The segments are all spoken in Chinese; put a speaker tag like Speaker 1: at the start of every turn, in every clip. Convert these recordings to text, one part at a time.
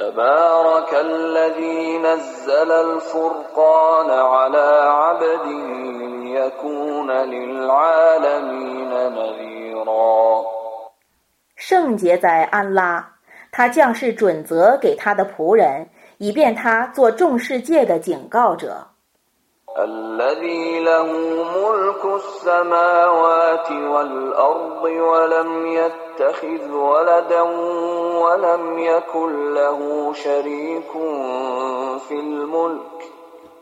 Speaker 1: تبارك الذي نزل الفرقان على عبده ليكون للعالمين نذيرا
Speaker 2: 圣洁在安拉，他降世准则给他的仆人，以便他做众世界的警告者。
Speaker 1: الذي له ملك السماوات والأرض ولم يتخذ ولدا ولم يكن له شريك في الملك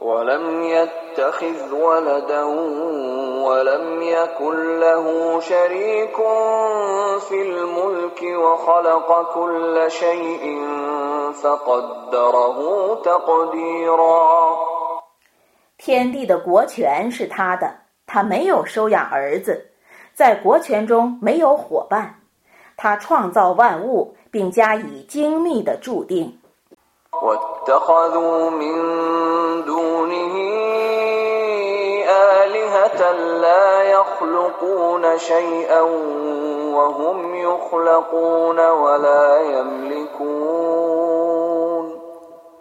Speaker 1: ولم يتخذ ولدا ولم يكن له شريك في الملك وخلق كل شيء فقدره تقديرا.
Speaker 2: 天地的国权是他的，他没有收养儿子，在国权中没有伙伴，他创造万物并加以精密的注定。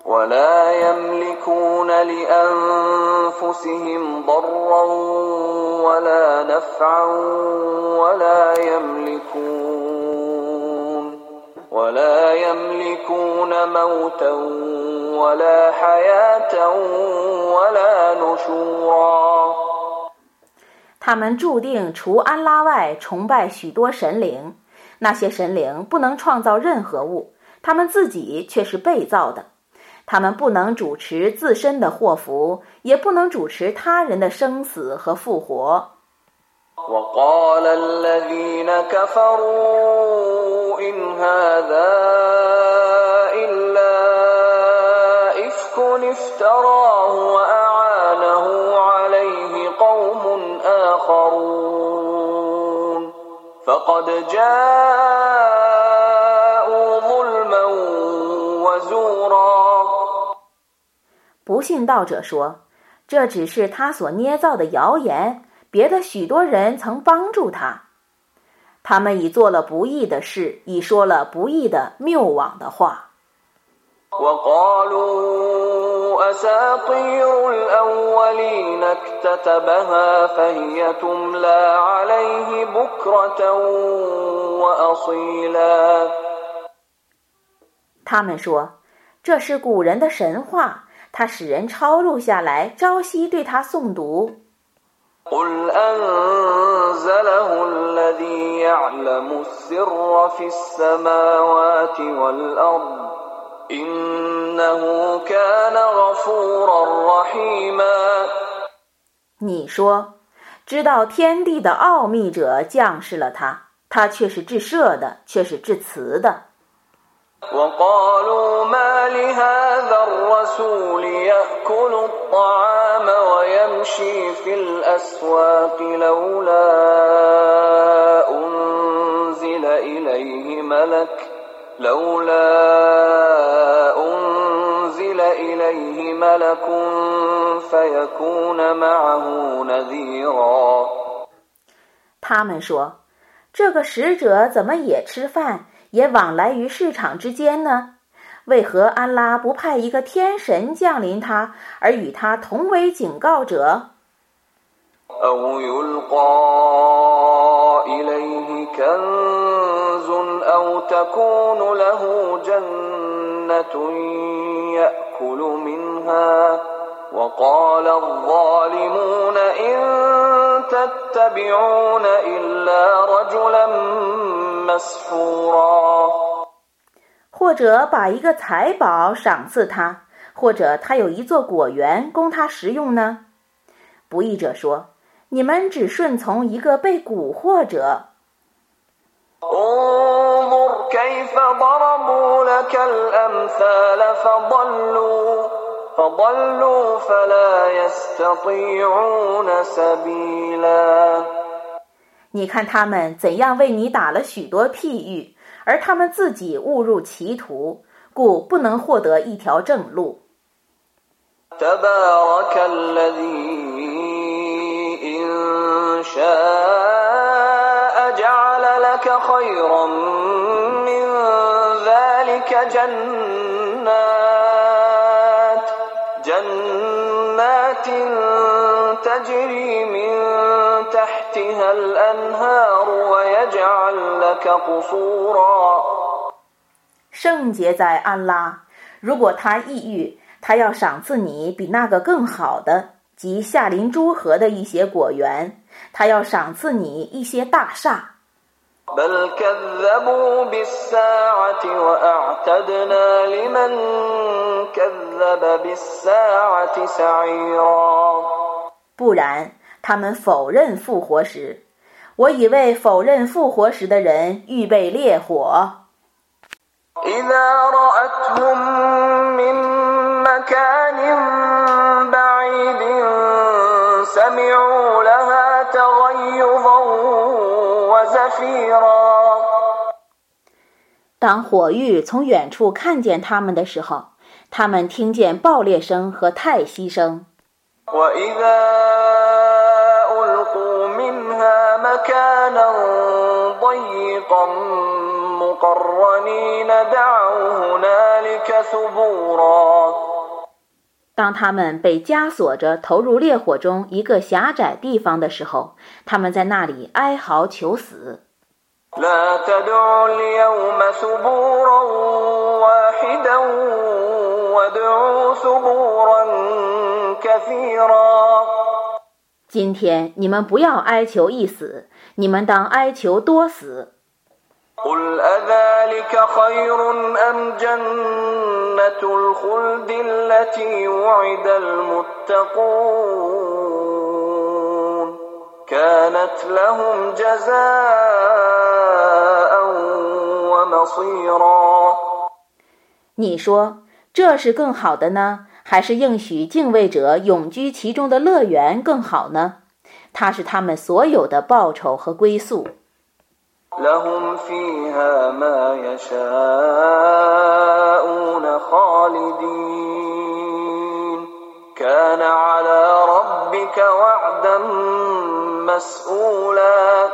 Speaker 1: ولا يملكون لأنفسهم ضرا ولا نفعا ولا يملكون ولا يملكون موتا ولا حياة ولا نشورا
Speaker 2: 他们注定除安拉外崇拜许多神灵，那些神灵不能创造任何物，他们自己却是被造的。 他们不能主持自身的祸福，也不能主持他人的生死和复活。不信道者说：“这只是他所捏造的谣言，别的许多人曾帮助他。他们已做了不义的事，已说了不义的谬妄的话。”他们说：“这是古人的神话。”他使人抄录下来，朝夕对他诵读。你说，知道天地的奥秘者降世了他，他却是至赦的，却是至慈的。
Speaker 1: وقالوا ما لهذا الرسول يأكل الطعام ويمشي في الأسواق لولا أنزل إليه ملك لولا أنزل إليه ملك فيكون معه نذيرا
Speaker 2: 他们说：“这个使者怎么也吃饭？” 也往来于市场之间呢？为何安拉不派一个天神降临他，而与他同为警告者？或者把一个财宝赏赐他，或者他有一座果园供他食用呢？不义者说：“你们只顺从一个被蛊惑者。”你看他们怎样为你打了许多譬喻，而他们自己误入歧途，故不能获得一条正路。
Speaker 1: ذلك جنات جنات تجري من تحتها الأنهار ويجعل لك قصورا
Speaker 2: 圣洁在安拉，如果他抑郁，他要赏赐你比那个更好的，即夏林诸河的一些果园，他要赏赐你一些大厦。
Speaker 1: بل كذبوا بالساعة وأعتدنا لمن كذب بالساعة سعيرا
Speaker 2: 不然， 他们否认复活时，我已为否认复活时的人预备烈火。当火狱从远处看见他们的时候，他们听见爆裂声和叹息声。
Speaker 1: 我一个مكانا ضيقا مقرنين دعوا هنالك ثبورا
Speaker 2: 当他们被枷锁着投入烈火中一个狭窄地方的时候，他们在那里哀嚎求死。
Speaker 1: لا تدعوا اليوم ثبورا واحدا وادعوا ثبورا كثيرا
Speaker 2: 今天你们不要哀求一死，你们当哀求多死。
Speaker 1: قل أذلك خير أم جنة الخلد التي وعد المتقون كانت لهم جزاء ومصيرا
Speaker 2: 你说这是更好的呢， 还是应许敬畏者永居其中的乐园更好呢？它是他们所有的报酬和归宿。
Speaker 1: لهم فيها ما يشاءون خالدين كان على ربك وعدا مسئولا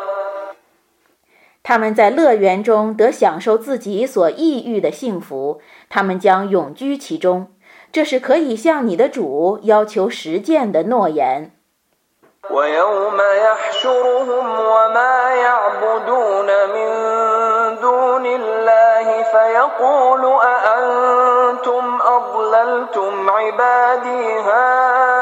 Speaker 2: 他们在乐园中得享受自己所意欲的幸福，他们将永居其中， 这是可以向你的主要求实践的诺言。
Speaker 1: ويوم يحشرهم وما يعبدون من دون الله فيقول أأنتم أضللتم عبادي هؤلاء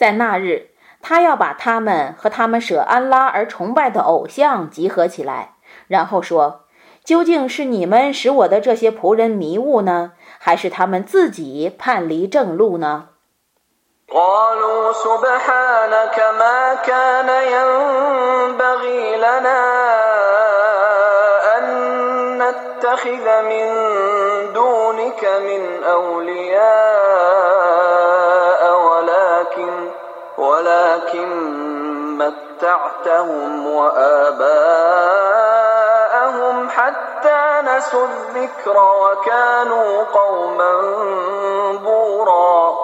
Speaker 2: 在那日，他要把他们和他们舍安拉而崇拜的偶像集合起来，然后说：“究竟是你们使我的这些仆人迷雾呢，还是他们自己叛离正路呢？”
Speaker 1: قالوا سبحانك ما كان ينبغي لنا أن نتخذ من دونك من أولياء متعتهم وآباءهم حتى نسوا الذكر وكانوا قوما بورا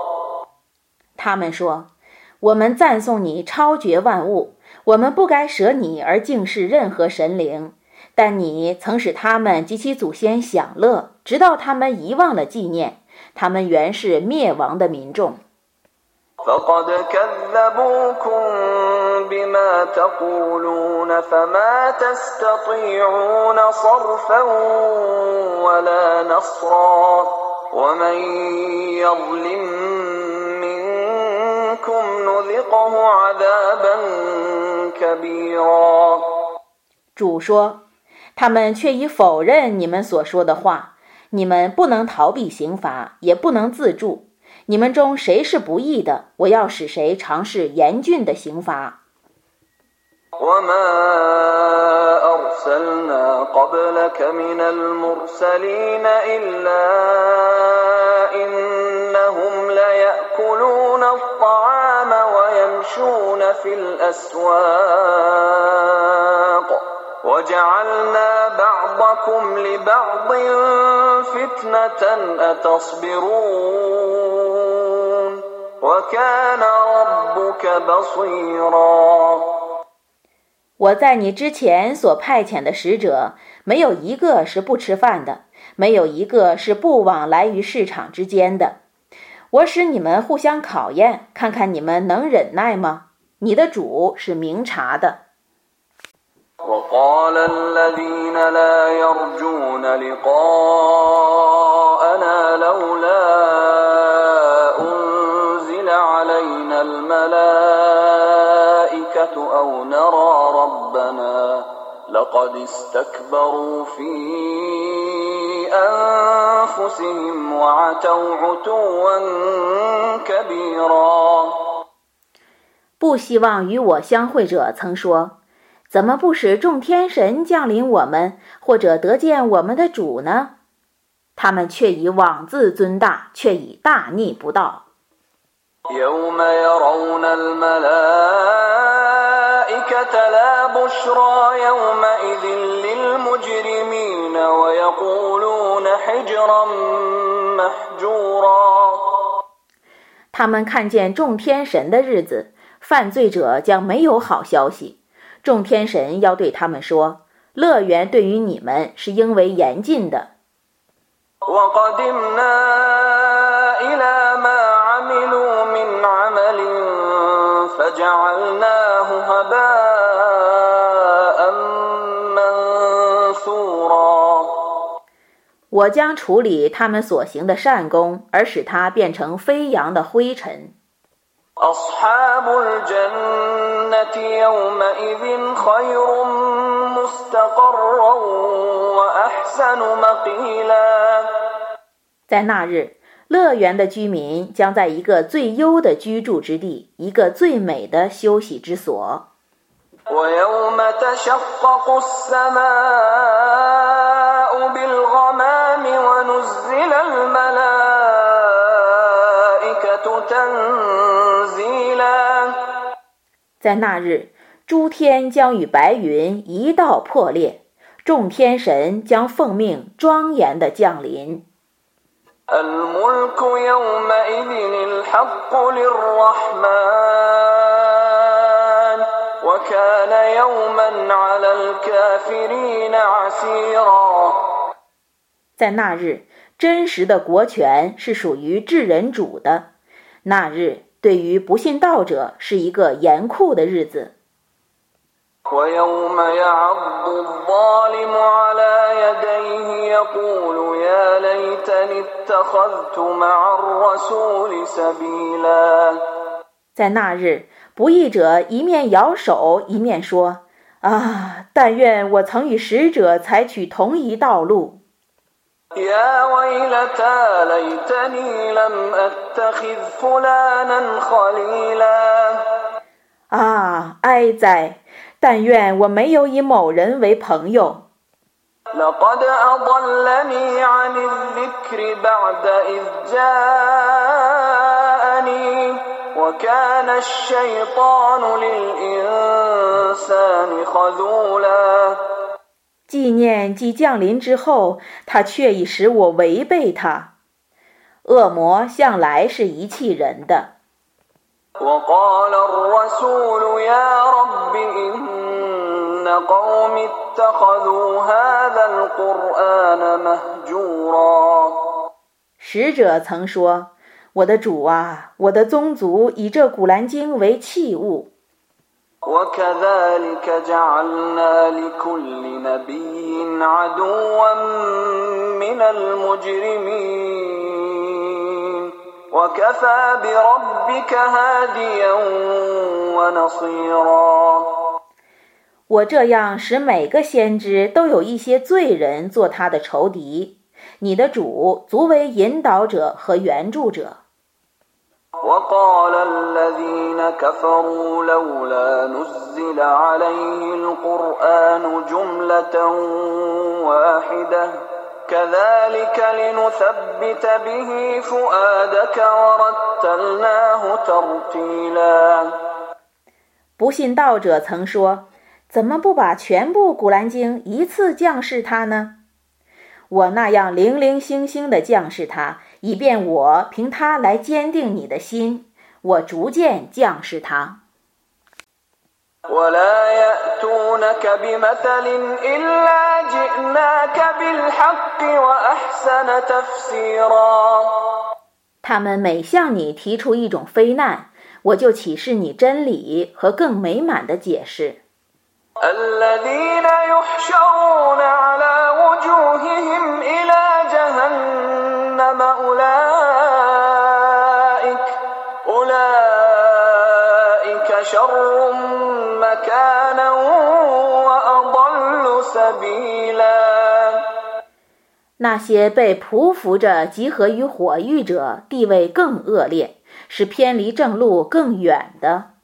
Speaker 2: 他们说：“我们赞颂你超绝万物，我们不该舍你而敬视任何神灵。但你曾使他们及其祖先享乐，直到他们遗忘了纪念。他们原是灭亡的民众。
Speaker 1: فقد كذبوكم بما تقولون فما تستطيعون صرفا ولا نصرا ومن يظلم منكم نذقه عذابا كبيرا
Speaker 2: 主说：“他们却已否认你们所说的话，你们不能逃避刑罚，也不能自助。 你们中谁是不义的，我要使谁尝试严峻的刑罚。”
Speaker 1: وما أرسلنا قبلك من المرسلين إلا إنهم ليأكلون الطعام ويمشون في الأسواق وجعلنا بعض ببعض فتنة أتصبرون وكان ربك بصيرا
Speaker 2: 我在你之前所派遣的使者，没有一个是不吃饭的，没有一个是不往来于市场之间的。我使你们互相考验，看看你们能忍耐吗？你的主是明察的。
Speaker 1: وقال الذين لا يرجون لقاءنا لولا أنزل علينا الملائكة أو نرى ربنا لقد استكبروا في أنفسهم وعتوا عتوا كبيرا
Speaker 2: 不希望与我相会者曾说。 怎么不使众天神降临我们，或者得见我们的主呢？他们却以妄自尊大，却以大逆不道。他们看见众天神的日子，犯罪者将没有好消息。众天神要对他们说：“乐园对于你们是应为严禁的。”我将处理他们所行的善功，而使它变成飞扬的灰尘。在那日，乐园的居民将在一个最优的居住之地，一个最美的休息之所。在那日，诸天将与白云一道破裂，众天神将奉命庄严的降临。在那日，真实的国权是属于至人主的。那日。对于不信道者是一个严酷的日子。在那日，不义者一面摇手，一面说：“啊，但愿我曾与使者采取同一道路。” 啊，哀哉！但愿我没有以某人为朋友。 纪念既降临之后，他却已使我违背他。恶魔向来是遗弃人的。使者曾说：“我的主啊，我的宗族以这古兰经为器物。”我这样使每个先知都有一些罪人做他的仇敌，你的主足为引导者和援助者。وقال الذين كفروا لولا نزل عليه القرآن جملة واحدة كذلك لنثبت به فؤادك ورتلناه ترتيلا 不信道者曾说：“怎么不把全部古兰经一次降示他呢？”
Speaker 1: 我那样零零星星地降示它， 以便我凭它来坚定你的心。我逐渐降示它。他们每向你提出一种非难，我就启示你真理和更美满的解释。那些被匍匐着集合于火域者，地位更恶劣，是偏离正路更远的。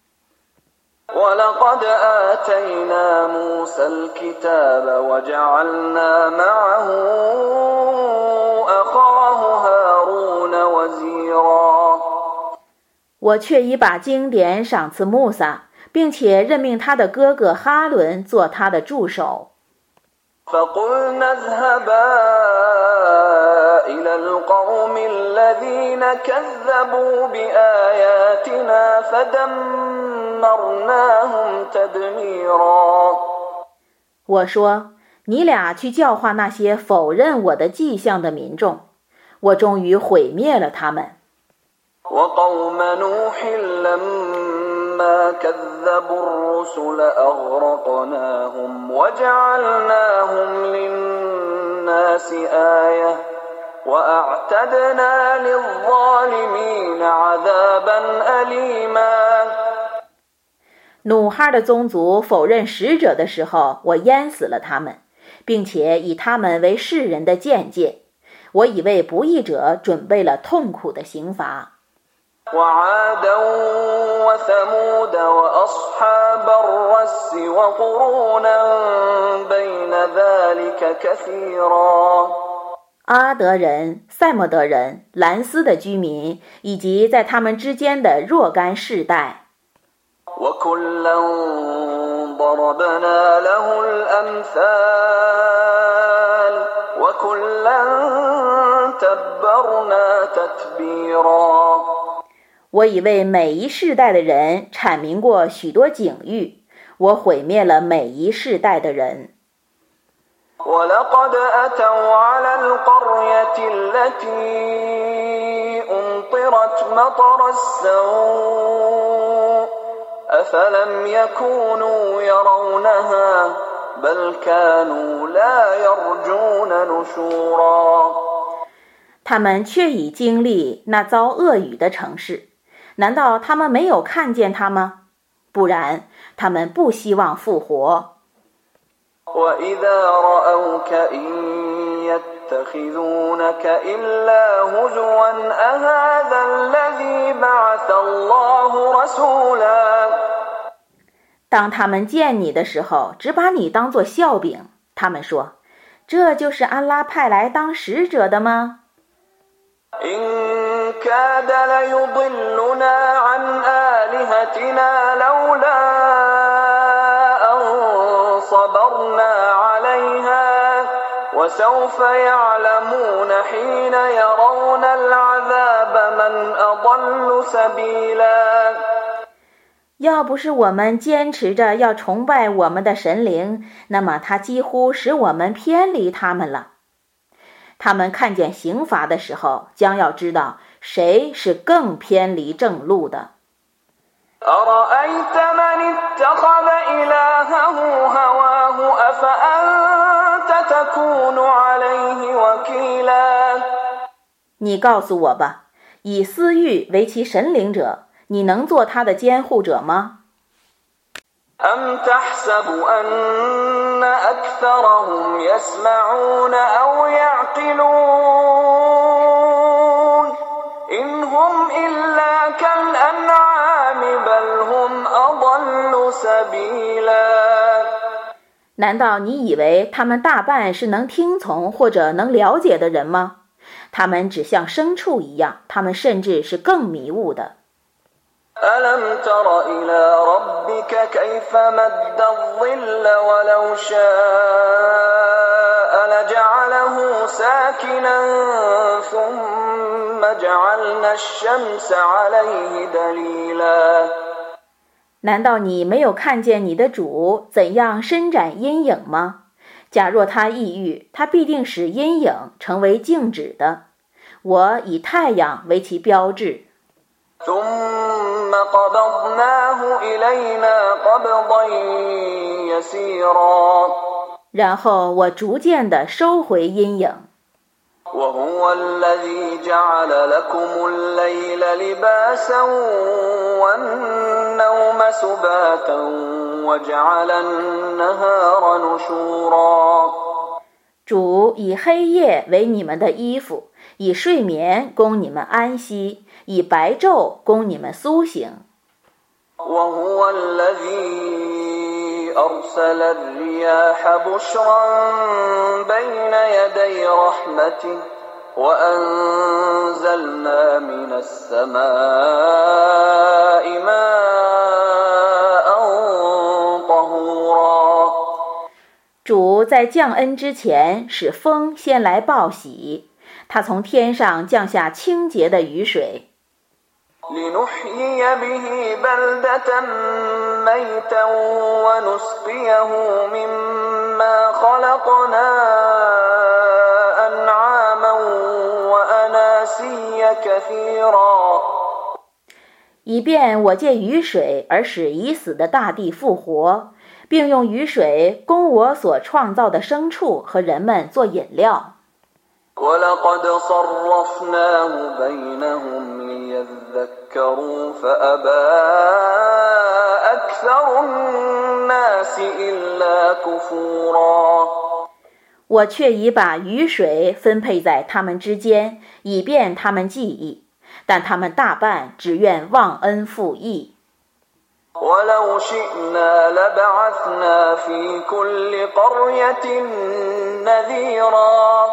Speaker 1: 我却已把经典赏赐穆萨，并且任命他的哥哥哈伦做他的助手。我说：“你俩去教化那些否认我的迹象的民众，我终于毁灭了他们。”努哈的宗族否认使者的时候，我淹死了他们，并且以他们为世人的见解。我已为不义者准备了痛苦的刑罚。阿德人、赛莫德人、兰斯的居民，以及在他们之间的若干世代。我已为每一世代的人阐明过许多警喻，我毁灭了每一世代的人。他们却已经历那遭恶雨的城市。难道他们没有看见他吗？不然，他们不希望复活。当他们见你的时候，只把你当作笑柄。他们说：“这就是安拉派来当使者的吗？”要不是我们坚持着要崇拜我们的神灵，那么他几乎使我们偏离他们了。他们看见刑罚的时候，将要知道谁是更偏离正路的。你告诉我吧，以私欲为其神灵者，你能做他的监护者吗？难道你以为他们大半是能听从或者能了解的人吗？他们只像牲畜一样，他们甚至是更迷雾的。 لجعله ساكنا ثم جعلنا الشمس عليه دليلا
Speaker 2: 难道你没有看见你的主怎样伸展阴影吗？假若他抑郁，他必定使阴影成为静止的。我以太阳为其标志。
Speaker 1: ثم قبضناه إلينا قبضا يسيرا
Speaker 2: 然后我逐渐地收回阴影。
Speaker 1: وهو الذي جعل لكم الليل لباسا والنوم سباتا وجعل النهار نشورا
Speaker 2: 主以黑夜为你们的衣服，以睡眠供你们安息，以白昼供你们苏醒。
Speaker 1: وهو الذي أرسل الرياح بشرا بين يدي رحمته وأنزلنا من السماء ماء طهورا
Speaker 2: 主在降恩之前，使风先来报喜，他从天上降下清洁的雨水。
Speaker 1: لنحيي به بلدة ميتا ونسقيه مما خلقنا
Speaker 2: 以便我借雨水而使已死的大地复活，并用雨水供我所创造的牲畜和人们做饮料。我却已把雨水分配在他们之间，以便他们记忆，但他们大半只愿忘恩负义。
Speaker 1: ولو شئنا لبعثنا في كل قرية نذيرا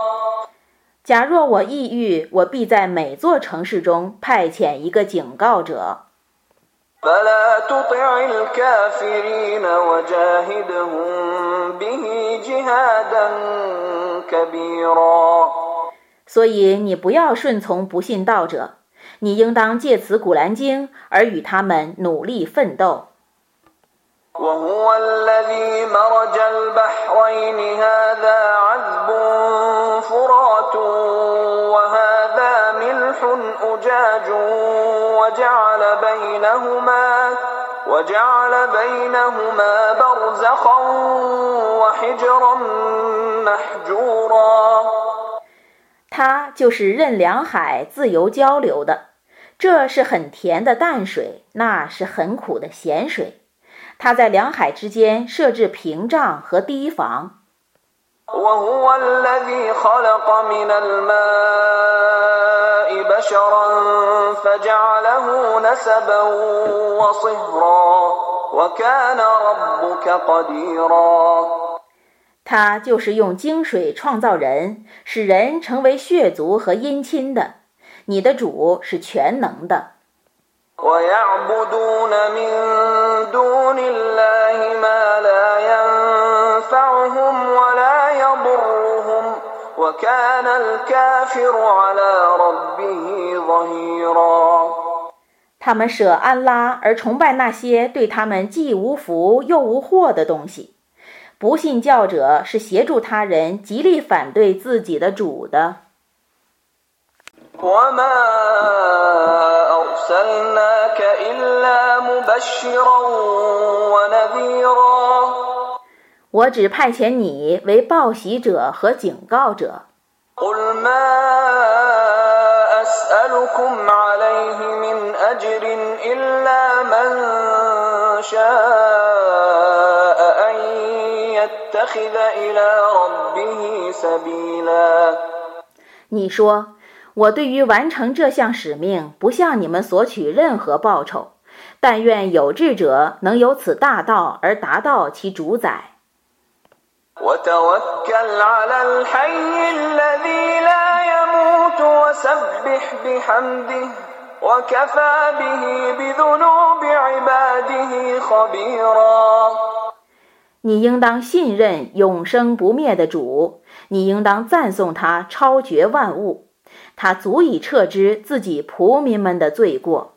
Speaker 2: 假若我抑郁，我必在每座城市中派遣一个警告者。
Speaker 1: فلا تطع الكافرين وجاهدهم به جهادا كبيرا
Speaker 2: 所以你不要顺从不信道者，你应当借此古兰经而与他们努力奋斗。
Speaker 1: وهو الذي مرج البحرين هذا عذب فرات وهذا ملح أجاج وجعل بينهما وجعل بينهما برزخا وحجرا محجورا
Speaker 2: 它就是任两海自由交流的，这是很甜的淡水，那是很苦的咸水。它在两海之间设置屏障和堤防。
Speaker 1: بشرا فجعله نسبا وصهرا وكان ربك قديرا
Speaker 2: 他就是用精水创造人，使人成为血族和姻亲的。你的主是全能的。
Speaker 1: ويعبدون من دون الله ما لا ينفعهم ولا يضرهم
Speaker 2: 他们舍安拉而崇拜那些对他们既无福又无祸的东西。不信教者是协助他人，极力反对自己的主的。我只派遣你为报喜者和警告者。你说我对于完成这项使命不向你们索取任何报酬但愿有志者能有此大道而达到其主宰。
Speaker 1: وتوكل على الحي الذي لا يموت وسبح بحمده وكفى به بذنوب عباده خبيرا 你应当信任永生不灭的主，你应当赞颂他超绝万物，他足以撤之自己仆民们的罪过。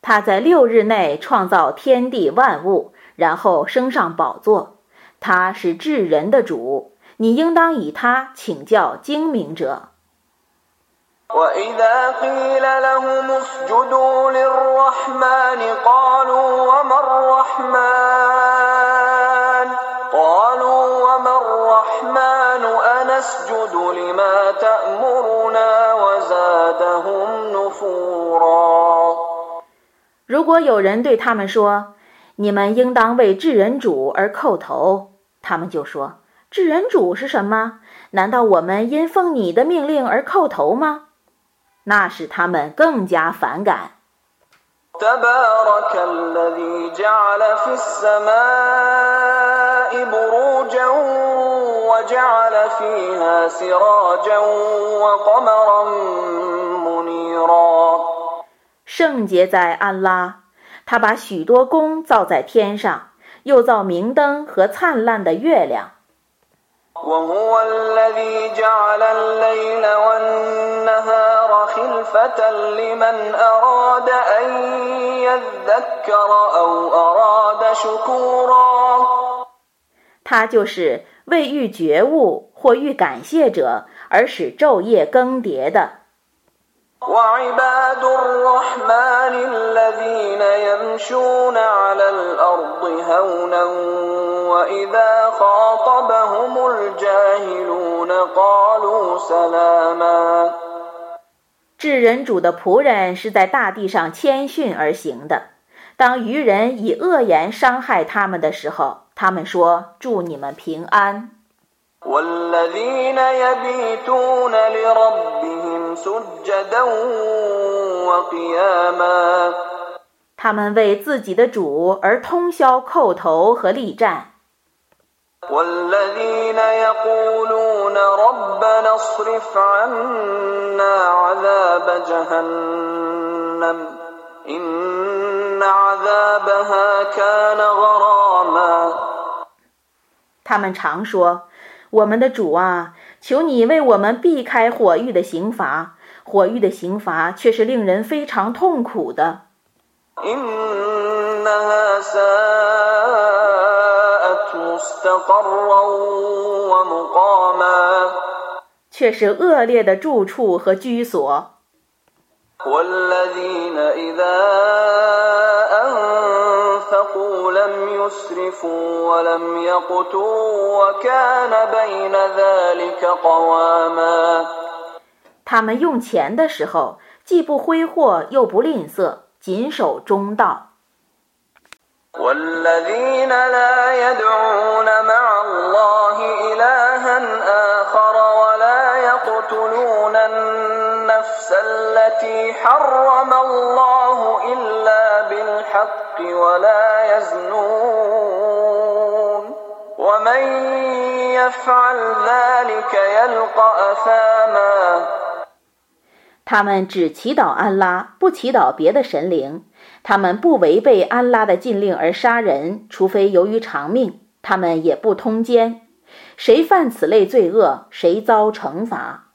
Speaker 1: 他在六日内创造天地万物，然后升上宝座。他是至人的主，你应当以他请教精明者。如果有人对他们说：“你们应当为至人主而叩头。”他们就说：“至人主是什么？难道我们因奉你的命令而叩头吗？”那使他们更加反感。圣洁在安拉，他把许多宫造在天上，又造明灯和灿烂的月亮。他就是为欲觉悟或欲感谢者而使昼夜更迭的。至人主的仆人是在大地上谦逊而行的。当愚人以恶言伤害他们的时候，他们说：“祝你们平安。”他们为自己的主而通宵叩头和力战。他们常说。我们的主啊，求你为我们避开火狱的刑罚，火狱的刑罚却是令人非常痛苦的。却是恶劣的住处和居所。他们用钱的时候，既不挥霍，又不吝啬，谨守中道。他们只祈祷安拉，不祈祷别的神灵。他们不违背安拉的禁令而杀人，除非由于偿命。他们也不通奸。谁犯此类罪恶，谁遭惩罚。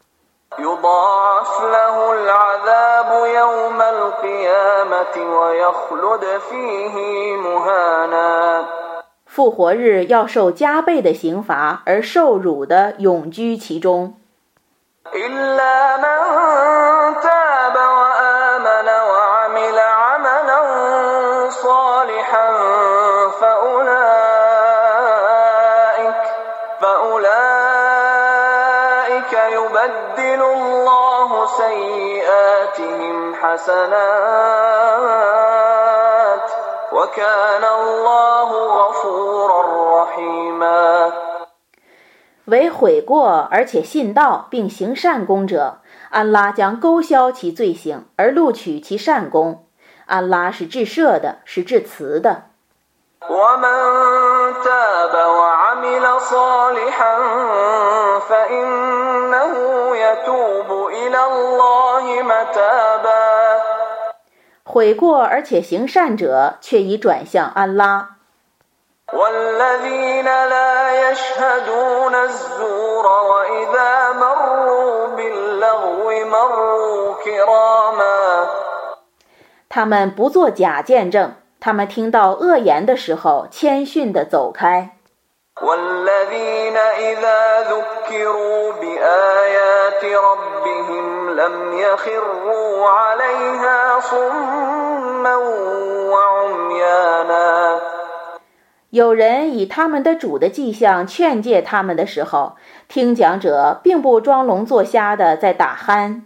Speaker 1: 复活日要受加倍的刑罚，而受辱的永居其中。为悔过而且信道并行善功者，安拉将勾销其罪行而录取其善功。安拉是至赦的，是至慈的。悔过而且行善者，却已转向安拉。他们不做假见证，他们听到恶言的时候，谦逊地走开。有人以他们的主的迹象劝诫他们的时候，听讲者并不装聋作瞎的在打鼾。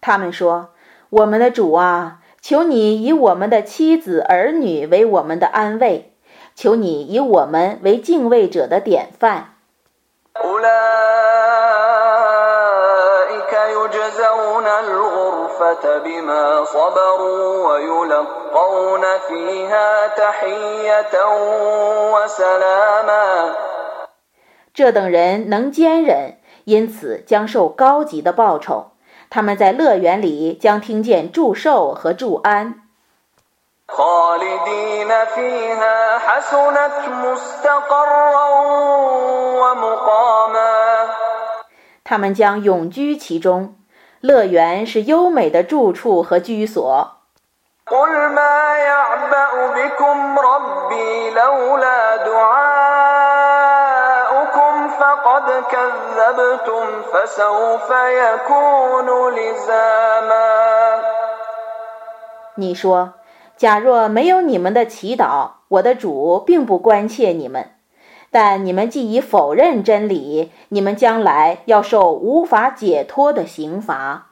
Speaker 1: 他们说：“我们的主啊。”求你以我们的妻子儿女为我们的安慰，求你以我们为敬畏者的典范。这等人能坚忍，因此将受高级的报酬。他们在乐园里将听见祝寿和祝安。他们将永居其中，乐园是优美的住处和居所。你说，假若没有你们的祈祷，我的主并不关切你们。但你们既已否认真理，你们将来要受无法解脱的刑罚。